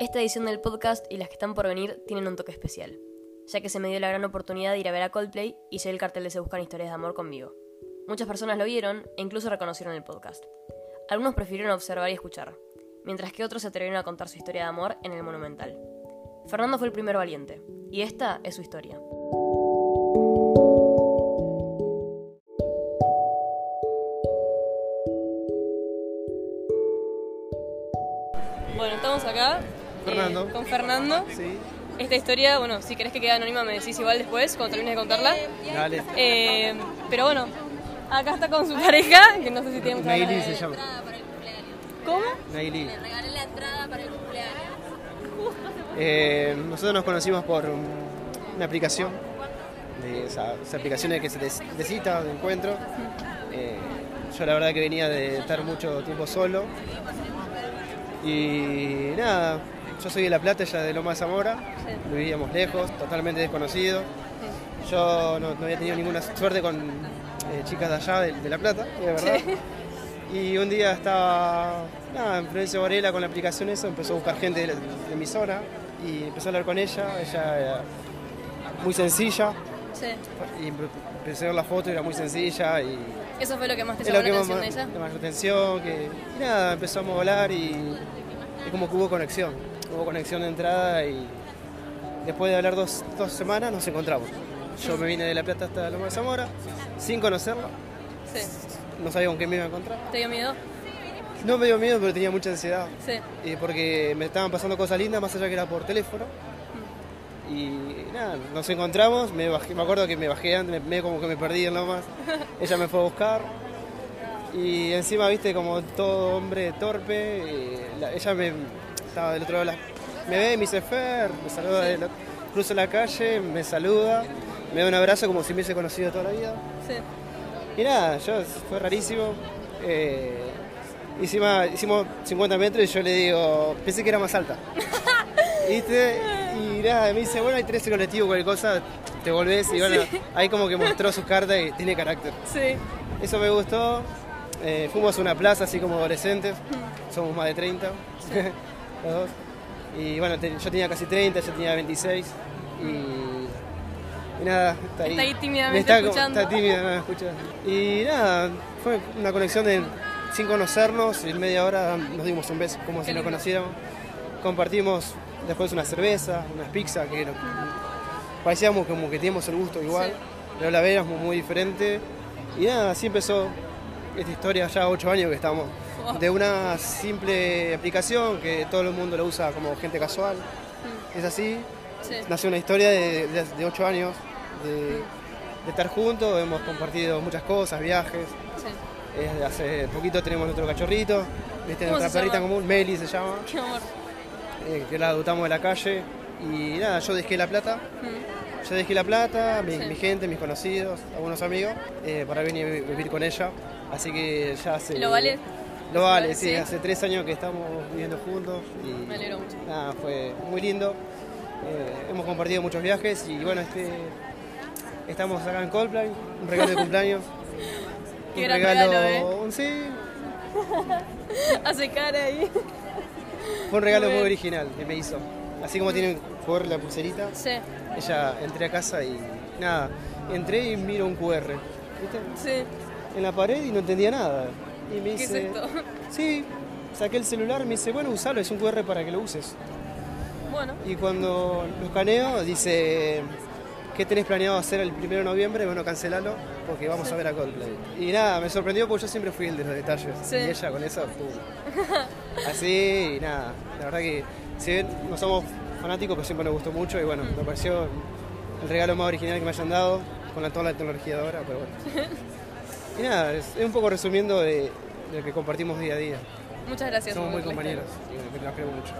Esta edición del podcast y las que están por venir tienen un toque especial, ya que se me dio la gran oportunidad de ir a ver a Coldplay y ser el cartel de Se Buscan Historias de Amor conmigo. Muchas personas lo vieron e incluso reconocieron el podcast. Algunos prefirieron observar y escuchar, mientras que otros se atrevieron a contar su historia de amor en el Monumental. Fernando fue el primer valiente, y esta es su historia. Bueno, estamos acá eh, Fernando. con Fernando. Sí, Esta historia, bueno, si querés que quede anónima me decís igual después, cuando termines de contarla. dale. Eh, pero bueno, acá está con su pareja, que no sé si tiene mucha Naili se de- llama. ¿Cómo? Naili. Regalé la entrada para el cumpleaños. Eh, nosotros nos conocimos por una aplicación, de esa- esas aplicaciones que se de cita, de encuentro. Eh, yo la verdad que venía de estar mucho tiempo solo. Y nada, yo soy de La Plata, ella de Loma de Zamora. Vivíamos lejos, totalmente desconocidos. Yo no, no había tenido ninguna suerte con eh, chicas de allá, de, de La Plata, de verdad. Y un día estaba nada, en Florencio Varela con la aplicación eso, empezó a buscar gente de, de mi zona y empezó a hablar con ella, ella era muy sencilla Sí. y empe- empecé a ver la foto, era muy sencilla y Eso fue lo que más te llamó la más atención me de ella. la atención, que y nada, empezamos a hablar y, y como que hubo conexión, hubo conexión de entrada y después de hablar dos, dos semanas nos encontramos. Yo me vine de La Plata hasta Loma de Zamora sin conocerla, Sí. no sabía con qué me iba a encontrar. ¿Te dio miedo? No me dio miedo, pero tenía mucha ansiedad. Sí. Eh, porque me estaban pasando cosas lindas, más allá que era por teléfono. Y nada, nos encontramos, me, bajé, me acuerdo que me bajé antes, me, como que me perdí en lo más. Ella me fue a buscar. Y encima, viste, como todo hombre torpe, la- ella me estaba del otro lado, la- me ve, me dice Fer, me saluda, la- cruzo la calle, me saluda, me da un abrazo como si me hubiese conocido toda la vida. Sí. Y nada, yo, fue rarísimo. Eh, hicimos, hicimos 50 metros y yo le digo, pensé que era más alta. ¿Viste? Y nada, me dice, bueno, hay 13 colectivos, cualquier cosa, te volvés. Y bueno, ahí como que mostró sus cartas y tiene carácter. Sí. Eso me gustó. Eh, fuimos a una plaza así como adolescentes, somos más de 30, los dos. Y bueno, te- yo tenía casi 30, ella tenía 26. Y, y nada, está ahí. Está ahí tímidamente Me está, escuchando. Está tímida, no me escucha. Y nada, fue una conexión de, sin conocernos, en media hora nos dimos un beso como si nos conociéramos. Compartimos después una cerveza, unas pizzas, que parecíamos como que teníamos el gusto igual, Sí. pero la veíamos muy diferente. Y nada, así empezó esta historia, ya ocho años que estamos, de una simple aplicación que todo el mundo lo usa como gente casual. Es así, Sí. nació una historia de, de- de ocho años de, de estar juntos, hemos compartido muchas cosas, viajes. Sí. Eh, hace poquito tenemos nuestro cachorrito, ¿viste? ¿Cómo nuestra perrita llama? común, Meli se llama, Qué amor. Eh, que la adoptamos de la calle. Y nada, yo dejé La Plata, Mm. yo dejé La Plata, mi, Sí. mi gente, mis conocidos, algunos amigos, eh, para venir a vi- vivir con ella. Así que ya hace... ¿Lo vale? Lo vale, vale, sí, sí. hace tres años que estamos viviendo juntos. Y Me alegro mucho. Nada, fue muy lindo. Eh, hemos compartido muchos viajes y bueno, este, estamos acá en Coldplay, un regalo de cumpleaños. Qué un gran regalo, regalo, ¿eh? un- sí, Hace cara ahí. Fue un regalo Muy original que me hizo. Así como tiene QR la pulserita, Sí. ella entré a casa y nada, entré y miro un QR, ¿viste? Sí. En la pared y no entendía nada. Y me ¿Qué es dice, esto? sí, saqué el celular, me dice, bueno, usalo, es un QR para que lo uses. Bueno. Y cuando lo escaneo, dice, ¿qué tenés planeado hacer el 1 de noviembre? Bueno, cancelalo porque vamos a ver a Coldplay. Y nada, me sorprendió porque yo siempre fui el de los detalles. Sí. Y ella con eso, pum. Así, y nada, la verdad que si bien no somos fanáticos, pero siempre nos gustó mucho y bueno, me pareció el regalo más original que me hayan dado con la, toda la tecnología de ahora, pero bueno. Y nada, es, es un poco resumiendo de, de lo que compartimos día a día. Muchas gracias. Somos muy compañeros y nos queremos mucho.